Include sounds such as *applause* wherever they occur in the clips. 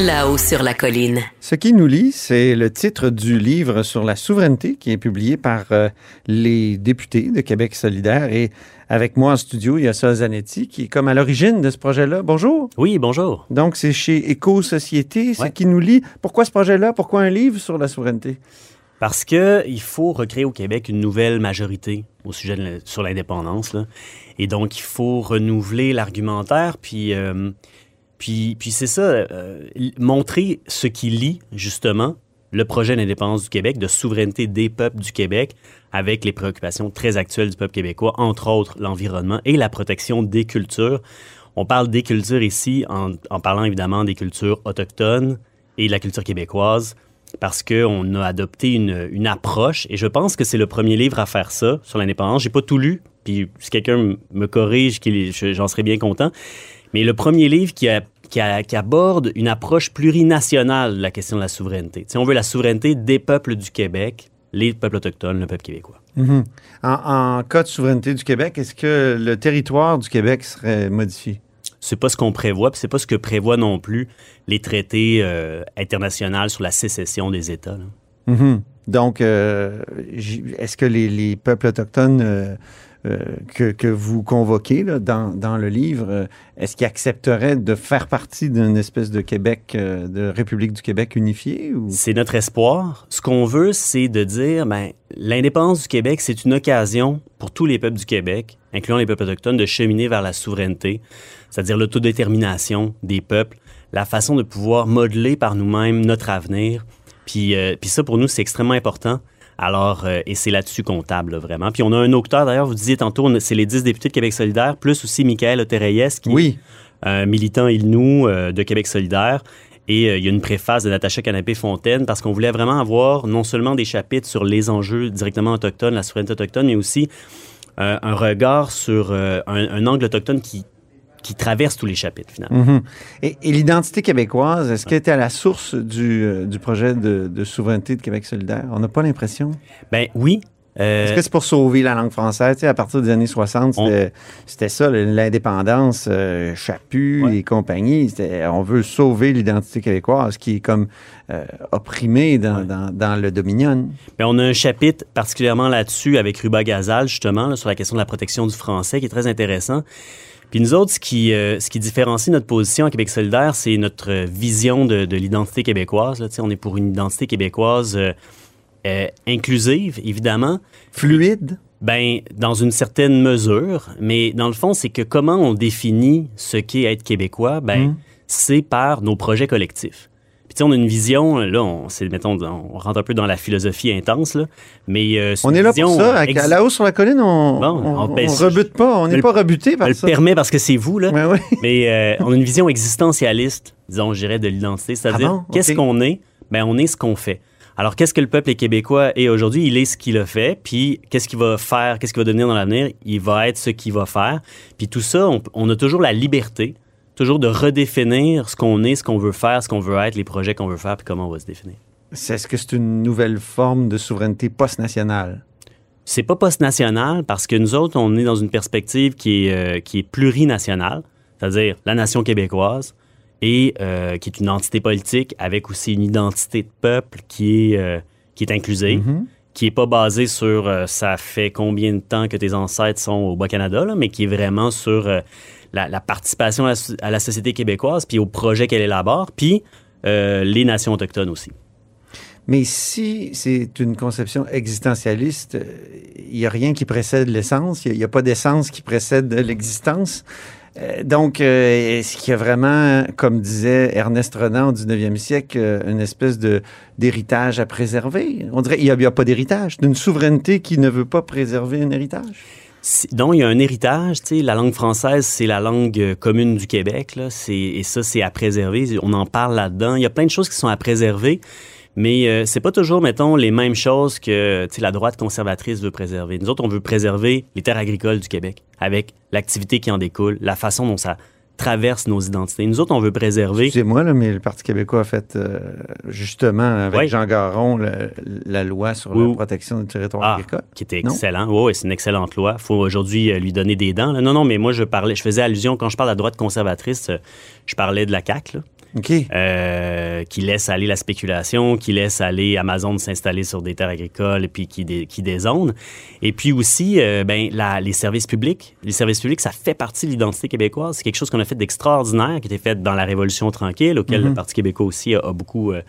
Là-haut sur la colline. Ce qui nous lie, c'est le titre du livre sur la souveraineté qui est publié par euh, les députés de Québec solidaire. Et avec moi en studio, il y a Sol Zanetti qui est comme à l'origine de ce projet-là. Bonjour. Oui, bonjour. Donc, c'est chez Éco-Société, ce qui nous lie. Pourquoi ce projet-là? Pourquoi un livre sur la souveraineté? Parce qu'il faut recréer au Québec une nouvelle majorité au sujet de, sur l'indépendance. Et donc, il faut renouveler l'argumentaire, puis... Euh, puis, puis c'est ça, euh, montrer ce qui lie justement le projet d'indépendance du Québec, de souveraineté des peuples du Québec, avec les préoccupations très actuelles du peuple québécois, entre autres l'environnement et la protection des cultures. On parle des cultures ici en, en parlant évidemment des cultures autochtones et de la culture québécoise, parce qu'on a adopté une, une, approche, et je pense que c'est le premier livre à faire ça sur l'indépendance. J'ai pas tout lu, puis si quelqu'un me corrige, j'en serais bien content. Mais le premier livre qui, aborde une approche plurinationale de la question de la souveraineté. Si on veut la souveraineté des peuples du Québec, les peuples autochtones, le peuple québécois. Mm-hmm. en, cas de souveraineté du Québec, est-ce que le territoire du Québec serait modifié? C'est pas ce qu'on prévoit, puis c'est pas ce que prévoient non plus les traités euh, internationaux sur la sécession des États. Mm-hmm. Donc, euh, est-ce que les, peuples autochtones euh, euh, que, vous convoquez dans, dans, le livre, euh, est-ce qu'il accepterait de faire partie d'une espèce de Québec, euh, de République du Québec unifiée? C'est notre espoir. Ce qu'on veut, c'est de dire, ben, l'indépendance du Québec, c'est une occasion pour tous les peuples du Québec, incluant les peuples autochtones, de cheminer vers la souveraineté, c'est-à-dire l'autodétermination des peuples, la façon de pouvoir modeler par nous-mêmes notre avenir. Puis, puis ça, pour nous, c'est extrêmement important. Alors, euh, et c'est là-dessus comptable, vraiment. Puis on a un auteur, d'ailleurs, vous disiez tantôt, c'est les 10 députés de Québec solidaire, plus aussi Michael Otereyes, qui oui. est un militant il-nous euh, de Québec solidaire. Et euh, il y a une préface de Natacha Canapé-Fontaine parce qu'on voulait vraiment avoir non seulement des chapitres sur les enjeux directement autochtones, la souveraineté autochtone, mais aussi un regard sur un, angle autochtone qui, qui traverse tous les chapitres, finalement. Mhm. Et, l'identité québécoise, est-ce qu'elle était à la source du, euh, du projet de, de, souveraineté de Québec solidaire? On n'a pas l'impression. Ben oui. Euh, est-ce que c'est pour sauver la langue française? à partir des années 60, c'était ça, l'indépendance, euh, Chaput et compagnie. On veut sauver l'identité québécoise qui est comme opprimée dans, dans, dans, le Dominion. Ben, on a un chapitre particulièrement là-dessus avec Ruba Gazal, justement, sur la question de la protection du français, qui est très intéressant. Puis nous autres, ce qui, euh, ce qui différencie notre position à Québec solidaire, c'est notre vision de, de l'identité québécoise. Là. On est pour une identité québécoise euh, euh, inclusive, évidemment. Fluide? Ben, dans une certaine mesure. Mais dans le fond, c'est que comment on définit ce qu'est être québécois, ben, mmh. c'est par nos projets collectifs. Puis on a une vision, là, on, mettons, on rentre un peu dans la philosophie intense, là, mais euh, On est là pour ça. Là-haut sur la colline, on, on, rebute pas, on n'est pas rebuté par ça. le permet parce que c'est vous, là. Mais euh, on a une vision existentialiste, disons, je dirais, de l'identité. C'est-à-dire, ah qu'est-ce qu'on est? Ben, on est ce qu'on fait. Alors, qu'est-ce que le peuple québécois est aujourd'hui? Il est ce qu'il a fait. Puis, qu'est-ce qu'il va faire? Qu'est-ce qu'il va devenir dans l'avenir? Il va être ce qu'il va faire. Puis, tout ça, on a toujours la liberté toujours de redéfinir ce qu'on est, ce qu'on veut faire, ce qu'on veut être, les projets qu'on veut faire, puis comment on va se définir. Est-ce que c'est une nouvelle forme de souveraineté post-nationale? C'est pas post-national parce que nous autres, on est dans une perspective qui est, euh, qui est plurinationale, c'est-à-dire la nation québécoise, et euh, qui est une entité politique avec aussi une identité de peuple qui est, euh, qui est inclusive, mm-hmm. qui n'est pas basée sur ça fait combien de temps que tes ancêtres sont au Bas-Canada, mais qui est vraiment sur la, participation à la, société québécoise, puis au projet qu'elle élabore, puis euh, les nations autochtones aussi. Mais si c'est une conception existentialiste, euh, il n'y a rien qui précède l'essence, il n'y a, pas d'essence qui précède l'existence. Euh, donc, euh, est-ce qu'il y a vraiment, comme disait Ernest Renan au 19e siècle, euh, une espèce d'héritage à préserver? On dirait qu'il n'y a, a pas d'héritage, d'une souveraineté qui ne veut pas préserver un héritage? Donc, il y a un héritage. Tu la langue française, c'est la langue euh, commune du Québec. Et ça, c'est à préserver. On en parle là-dedans. Il y a plein de choses qui sont à préserver. Mais euh, c'est pas toujours, mettons, les mêmes choses que tu la droite conservatrice veut préserver. Nous autres, on veut préserver les terres agricoles du Québec avec l'activité qui en découle, la façon dont ça traverse nos identités. Nous autres, on veut préserver. Excusez-moi, là, mais le Parti québécois a fait, euh, justement, avec Oui. Jean Garon, le- la loi sur Oui. la protection du territoire Ah, agricole. qui était excellent. Oui, c'est une excellente loi. faut aujourd'hui euh, lui donner des dents. là. Non, non, mais moi, je parlais, je faisais allusion, quand je parle de la droite conservatrice, euh, je parlais de la CAQ, là, OK. euh, qui laisse aller la spéculation, qui laisse aller Amazon s'installer sur des terres agricoles et puis qui, dé- qui dézone. Et puis aussi, euh, ben, la- les services publics. Les services publics, ça fait partie de l'identité québécoise. C'est quelque chose qu'on a fait d'extraordinaire, qui était fait dans la Révolution tranquille, auquel le Parti québécois aussi a, a beaucoup euh,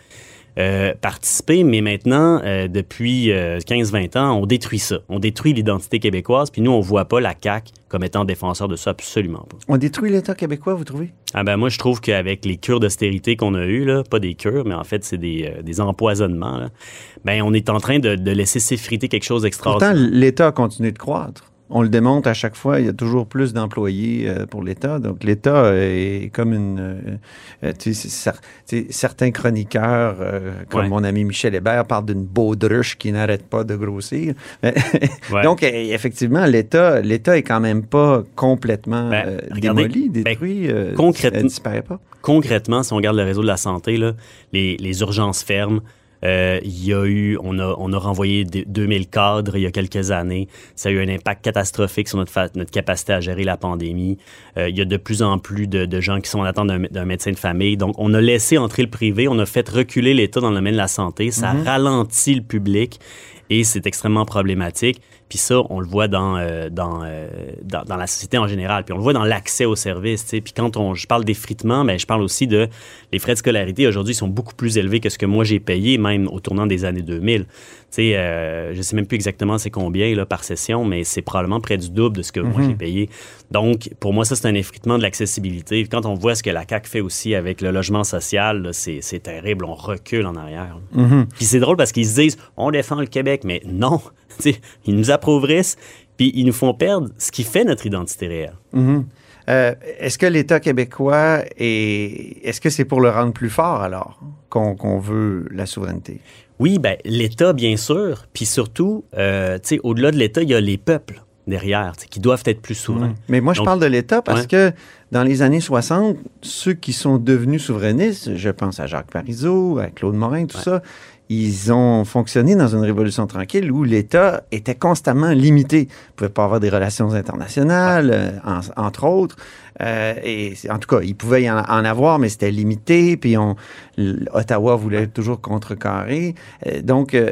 euh, participé. Mais maintenant, euh, depuis euh, 15-20 ans, on détruit ça. On détruit l'identité québécoise. Puis nous, on voit pas la CAQ comme étant défenseur de ça, absolument pas. On détruit l'État québécois, vous trouvez? Ah ben moi, je trouve qu'avec les cures d'austérité qu'on a eues, là, pas des cures, mais en fait, c'est des, euh, des empoisonnements, là, ben on est en train de, de laisser s'effriter quelque chose Pourtant, d'extraordinaire. l'État a continué de croître. On le démontre à chaque fois, il y a toujours plus d'employés euh, pour l'État. Donc, l'État est comme une... euh, tu sais, certains chroniqueurs, euh, comme Ouais. mon ami Michel Hébert, parlent d'une baudruche qui n'arrête pas de grossir. *laughs* Ouais. Donc, euh, effectivement, l'État l'État est quand même pas complètement Ben, regardez, démoli, ben, détruit. euh, concrètement- disparaît pas. Concrètement, si on regarde le réseau de la santé, là, les, les urgences ferment. Euh, Il y a eu, on a, on a renvoyé des- 2000 cadres il y a quelques années. Ça a eu un impact catastrophique sur notre, notre capacité à gérer la pandémie. Euh, il y a de plus en plus de, de gens qui sont en attente d'un d'un médecin de famille. Donc, on a laissé entrer le privé, on a fait reculer l'État dans le domaine de la santé. Ça ralentit le public et c'est extrêmement problématique. Puis ça, on le voit dans, euh, dans, euh, dans, dans la société en général. Puis on le voit dans l'accès aux services. Puis quand on, je parle d'effritement, mais je parle aussi de les frais de scolarité aujourd'hui sont beaucoup plus élevés que ce que moi j'ai payé, même au tournant des années 2000. Tu sais, euh, je sais même plus exactement c'est combien là, par session, mais c'est probablement près du double de ce que moi j'ai payé. Donc, pour moi, ça, c'est un effritement de l'accessibilité. Quand on voit ce que la CAQ fait aussi avec le logement social, c'est terrible. On recule en arrière. Puis c'est drôle parce qu'ils se disent on défend le Québec, mais non. *laughs* Ils nous appauvrissent, puis ils nous font perdre ce qui fait notre identité réelle. Mhm. Euh, est-ce que l'État québécois est. Est-ce que c'est pour le rendre plus fort alors qu'on veut la souveraineté? Oui, ben, l'État, bien sûr. Puis surtout, euh, au-delà de l'État, il y a les peuples derrière, qui doivent être plus souverains. Mais moi, je Donc- parle de l'État parce Ouais. que dans les années 60, ceux qui sont devenus souverainistes, je pense à Jacques Parizeau, à Claude Morin, tout Ouais. ça, ils ont fonctionné dans une révolution tranquille où l'État était constamment limité. Il pouvait pas avoir des relations internationales, euh, en- entre autres. Euh, et en tout cas, il pouvait y en, en avoir, mais c'était limité. Puis on, Ottawa voulait toujours contrecarrer. Euh, donc, euh,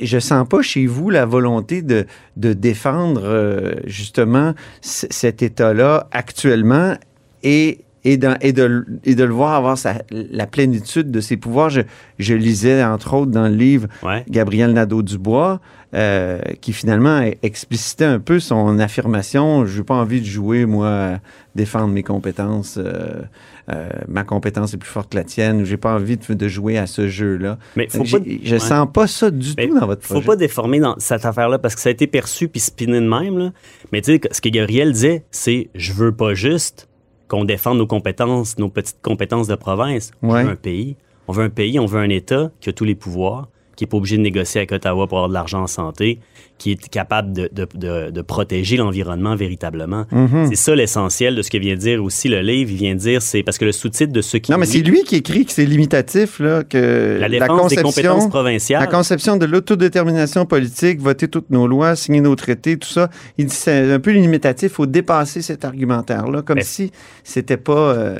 je sens pas chez vous la volonté de, de défendre justement c- cet État-là actuellement et et, de, et de le voir avoir sa- la plénitude de ses pouvoirs. Je, je lisais, entre autres, dans le livre Ouais. Gabriel Nadeau-Dubois, euh, qui finalement explicitait un peu son affirmation. Je n'ai pas envie de jouer, moi, défendre mes compétences. euh, euh, ma compétence est plus forte que la tienne, ou j'ai pas envie de, de jouer à ce jeu-là. Mais faut pas- je ouais. sens pas ça du Mais tout dans votre faut projet. pas déformer dans cette affaire-là parce que ça a été perçu puis spiné de même. Là. Mais tu sais, ce que Gabriel disait, c'est je veux pas juste qu'on défende nos compétences, nos petites compétences de province. Ouais. On veut un pays. On veut un pays, on veut un État qui a tous les pouvoirs, qui est pas obligé de négocier avec Ottawa pour avoir de l'argent en santé, qui est capable de, de- de- de protéger l'environnement véritablement. Mhm. C'est ça l'essentiel de ce que vient dire aussi le livre. Il vient dire, c'est parce que le sous-titre de ce qui Non, mais c'est lui qui écrit que c'est limitatif, là, que la défense des compétences provinciales. La conception de l'autodétermination politique, voter toutes nos lois, signer nos traités, tout ça, il dit c'est un peu limitatif, il faut dépasser cet argumentaire-là, comme Mais- si c'était pas euh,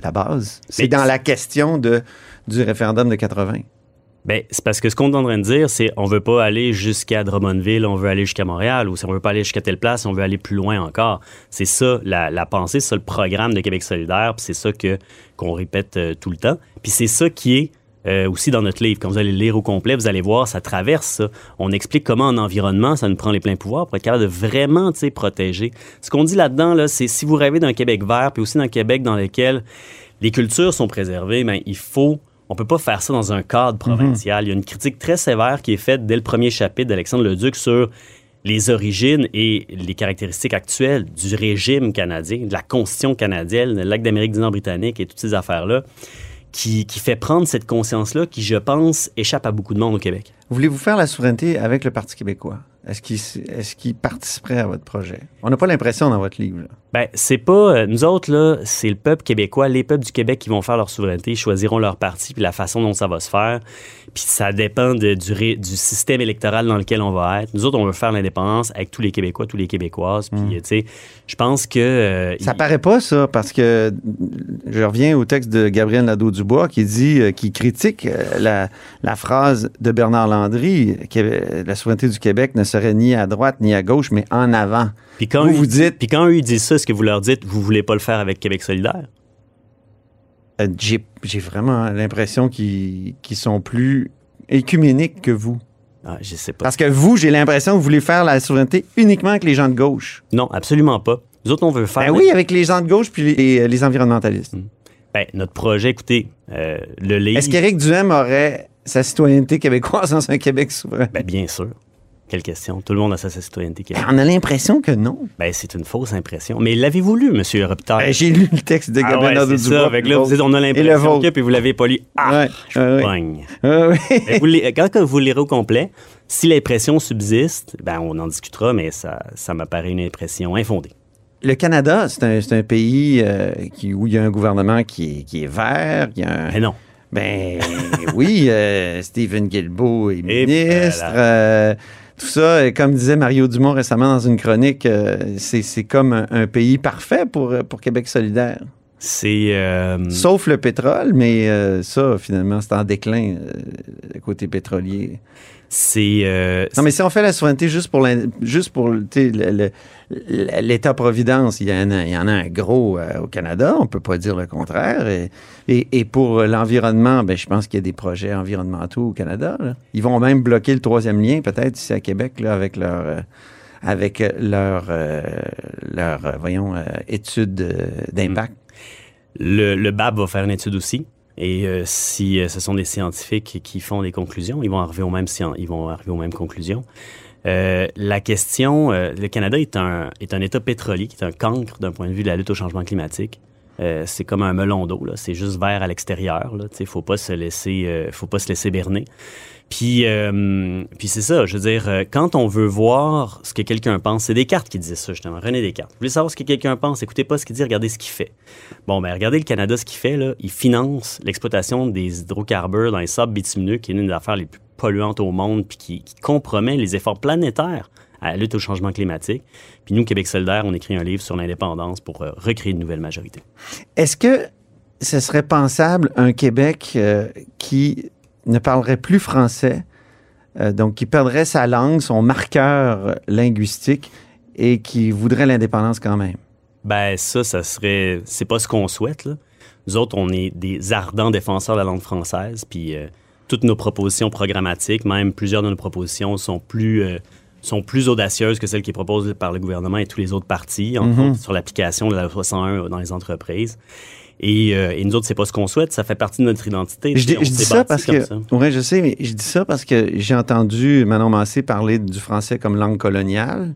la base. C'est dans la question de, du référendum de 80. Ben, c'est parce que ce qu'on est en train de dire, c'est on veut pas aller jusqu'à Drummondville, on veut aller jusqu'à Montréal, ou si on veut pas aller jusqu'à telle place, on veut aller plus loin encore. C'est ça la, la pensée, c'est ça le programme de Québec solidaire, puis c'est ça que qu'on répète euh, tout le temps. Puis c'est ça qui est euh, aussi dans notre livre. Quand vous allez le lire au complet, vous allez voir, ça traverse ça. On explique comment en environnement, ça nous prend les pleins pouvoirs pour être capable de vraiment protéger. Ce qu'on dit là-dedans, là, c'est si vous rêvez d'un Québec vert, puis aussi d'un Québec dans lequel les cultures sont préservées, ben, il faut on peut pas faire ça dans un cadre provincial. Il y a une critique très sévère qui est faite dès le premier chapitre d'Alexandre Leduc sur les origines et les caractéristiques actuelles du régime canadien, de la constitution canadienne, le lac d'Amérique du Nord britannique et toutes ces affaires-là qui, qui fait prendre cette conscience-là qui, je pense, échappe à beaucoup de monde au Québec. Voulez-vous faire la souveraineté avec le Parti québécois? Est-ce qu'il est participerait à votre projet? On n'a pas l'impression dans votre livre. Là. Ben, c'est pas. euh, nous autres, là, c'est le peuple québécois, les peuples du Québec qui vont faire leur souveraineté, choisiront leur parti, puis la façon dont ça va se faire. Puis ça dépend de- du, ré- du système électoral dans lequel on va être. Nous autres, on veut faire l'indépendance avec tous les Québécois, tous les Québécoises. Puis, euh, tu sais, je pense que. euh, Ça il- paraît pas, ça, parce que je reviens au texte de Gabriel Nadeau-Dubois qui dit, euh, qui critique la, la phrase de Bernard Landry, que la souveraineté du Québec ne serait ni à droite ni à gauche, mais en avant. Puis quand Vous, eux- vous dites- Puis quand eux, ils disent ça, est-ce que vous leur dites, vous voulez pas le faire avec Québec solidaire? Euh, J'ai vraiment l'impression qu'ils sont plus écuméniques que vous. Ah, je sais pas. Parce que vous, j'ai l'impression que vous voulez faire la souveraineté uniquement avec les gens de gauche. Non, absolument pas. Nous autres, on veut faire. Ben oui, avec les gens de gauche puis les, les environnementalistes. Ben, notre projet, écoutez, euh, le livre. Est-ce qu'Éric Duhem aurait sa citoyenneté québécoise dans un Québec souverain? Ben, bien sûr. Quelle question? Tout le monde a sa citoyenneté. Ben, on a l'impression que non. Ben, c'est une fausse impression. Mais l'avez-vous lu, M. Robitaille? Ben, j'ai lu le texte de Ah Gabriel ouais. Nadeau-Dubois. Fait que là, vous dites, on a l'impression que, puis vous l'avez pas lu. Ah, Ouais, je ouais, ouais. pogne. Ouais, ouais. Mais vous le- quand vous le lirez au complet, si l'impression subsiste, ben, on en discutera, mais ça, ça m'apparaît une impression infondée. Le Canada, c'est un, pays euh, qui, où il y a un gouvernement qui est, qui est vert. il y a un- Mais non. Ben oui, euh, Stephen Guilbeault est Et ministre. euh, tout ça, comme disait Mario Dumont récemment dans une chronique, euh, c'est comme un, un pays parfait pour, euh, pour Québec solidaire. C'est. euh, Sauf le pétrole, mais euh, ça, finalement, c'est en déclin, euh, le côté pétrolier. c'est. Non, mais si on fait la souveraineté juste pour juste l'État-providence, il y, en a, il y en a un gros au Canada, on peut pas dire le contraire. Et, et- et pour l'environnement, ben, je pense qu'il y a des projets environnementaux au Canada. là. Ils vont même bloquer le troisième lien, peut-être, ici à Québec, là, avec leur... avec leur, euh, leur voyons, euh, étude d'impact. Le, le BAB va faire une étude aussi. Et euh, si euh, ce sont des scientifiques qui font des conclusions, ils vont arriver aux mêmes, ils vont arriver aux mêmes conclusions. Euh, la question, euh, le Canada est un, est un État pétrolier qui est un cancre d'un point de vue de la lutte au changement climatique. Euh, c'est comme un melon d'eau, c'est juste vert à l'extérieur. Il ne faut pas se laisser, euh, faut pas se laisser berner. Puis, euh, puis c'est ça, je veux dire, euh, quand on veut voir ce que quelqu'un pense, c'est Descartes qui disait ça justement, René Descartes. Vous voulez savoir ce que quelqu'un pense, écoutez pas ce qu'il dit, regardez ce qu'il fait. Bon, ben regardez le Canada, ce qu'il fait, là, il finance l'exploitation des hydrocarbures dans les sables bitumineux, qui est une des affaires les plus polluantes au monde, puis qui, compromet les efforts planétaires à la lutte au changement climatique. Puis nous, Québec solidaire, on écrit un livre sur l'indépendance pour euh, recréer une nouvelle majorité. Est-ce que ce serait pensable un Québec qui ne parlerait plus français, euh, donc qui perdrait sa langue, son marqueur linguistique et qui voudrait l'indépendance quand même? Ben ça, ça serait, c'est pas ce qu'on souhaite. Là. Nous autres, on est des ardents défenseurs de la langue française, puis euh, toutes nos propositions programmatiques, même plusieurs de nos propositions, sont plus euh, sont plus audacieuses que celles qui sont proposées par le gouvernement et tous les autres partis, Mhm. autres sur l'application de la loi 101 dans les entreprises. Et, euh, et nous autres, c'est pas ce qu'on souhaite, ça fait partie de notre identité. Je dis, je ça parce que, ça. ouais, je sais, mais je dis ça parce que j'ai entendu Manon Massé parler du français comme langue coloniale.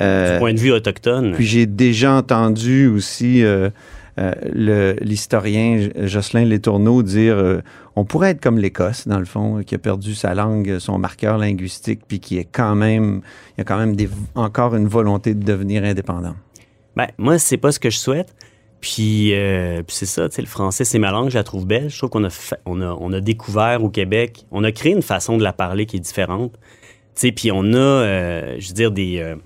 Euh, Du point de vue autochtone, Puis j'ai déjà entendu aussi euh, euh, l'historien Jocelyn Létourneau dire euh, on pourrait être comme l'Écosse, dans le fond, qui a perdu sa langue, son marqueur linguistique, puis qui est quand même, il y a quand même des, encore une volonté de devenir indépendant. Ben, moi, c'est pas ce que je souhaite. Puis, euh, puis c'est ça, tu sais, le français, c'est ma langue, je la trouve belle. Je trouve qu'on a, fa- on a, on a découvert au Québec, on a créé une façon de la parler qui est différente. Tu sais, puis on a, euh, je veux dire, des, euh,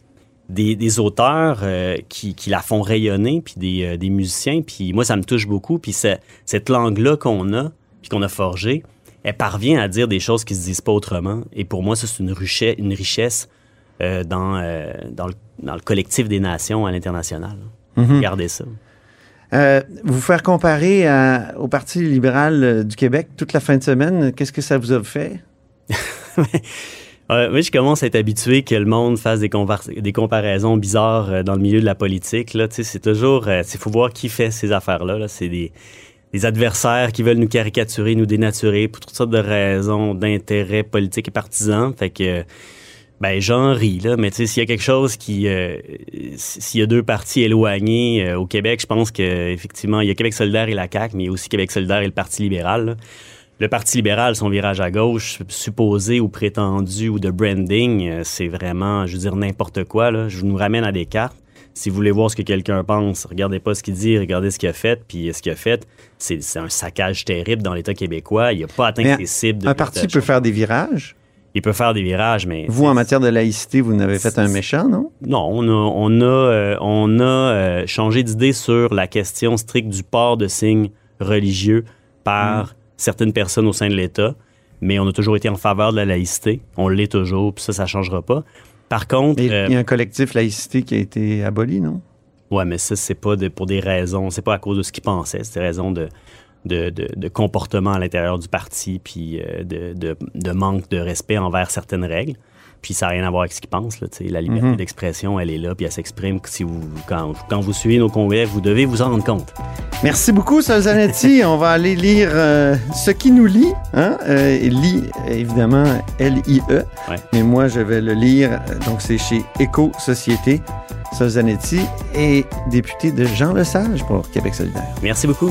des, des auteurs qui, qui la font rayonner, puis des, des musiciens. Puis moi, ça me touche beaucoup. Puis c'est- cette langue-là qu'on a, puis qu'on a forgée, elle parvient à dire des choses qui se disent pas autrement. Et pour moi, ça, c'est une, richesse, une richesse dans, dans, le, dans le collectif des nations à l'international. Mhm. Regardez ça. Euh, vous faire comparer au Parti libéral euh, du Québec toute la fin de semaine, qu'est-ce que ça vous a fait? *laughs* Euh, oui, je commence à être habitué que le monde fasse des, compar- des comparaisons bizarres euh, dans le milieu de la politique. Là, c'est toujours, il faut voir qui fait ces affaires-là. là. C'est des, des adversaires qui veulent nous caricaturer, nous dénaturer pour toutes sortes de raisons d'intérêts politiques et partisans. Fait que, ben, j'en ris, là. Mais tu sais, s'il y a quelque chose qui, euh, s'il y a deux partis éloignés euh, au Québec, je pense qu'effectivement, il y a Québec solidaire et la CAQ, mais il y a aussi Québec solidaire et le Parti libéral. là. Le Parti libéral, son virage à gauche, supposé ou prétendu ou de branding, euh, c'est vraiment, je veux dire, n'importe quoi. Là. Je nous ramène à des cartes. Si vous voulez voir ce que quelqu'un pense, regardez pas ce qu'il dit, regardez ce qu'il a fait. Puis ce qu'il a fait, c'est un saccage terrible dans l'État québécois. Il n'a pas atteint Mais ses cibles. de- Un parti peut faire des virages. Il peut faire des virages, mais... Vous, en matière de laïcité, vous n'avez fait un méchant, non? Non, on a, on a, euh, on a euh, changé d'idée sur la question stricte du port de signes religieux par Mm. certaines personnes au sein de l'État, mais on a toujours été en faveur de la laïcité. On l'est toujours, puis ça, ça ne changera pas. Par contre, euh, il y a un collectif laïcité qui a été aboli, non? ouais, mais ça, c'est pas de- pour des raisons, c'est pas à cause de ce qu'ils pensaient, c'est des raisons de, de, de- de comportement à l'intérieur du parti, puis euh, de, de- manque de respect envers certaines règles. Puis ça n'a rien à voir avec ce qu'ils pensent. Là, la liberté Mhm. d'expression, elle est là, puis elle s'exprime. Si vous, quand, quand vous suivez nos congrès, vous devez vous en rendre compte. Merci beaucoup, Solzanetti. *laughs* On va aller lire euh, ce qui nous lie. Hein? Euh, il lit, évidemment, L-I-E. Ouais. Mais moi, je vais le lire. Donc, c'est chez Éco-Société. Solzanetti est député de Jean Lesage pour Québec solidaire. Merci beaucoup.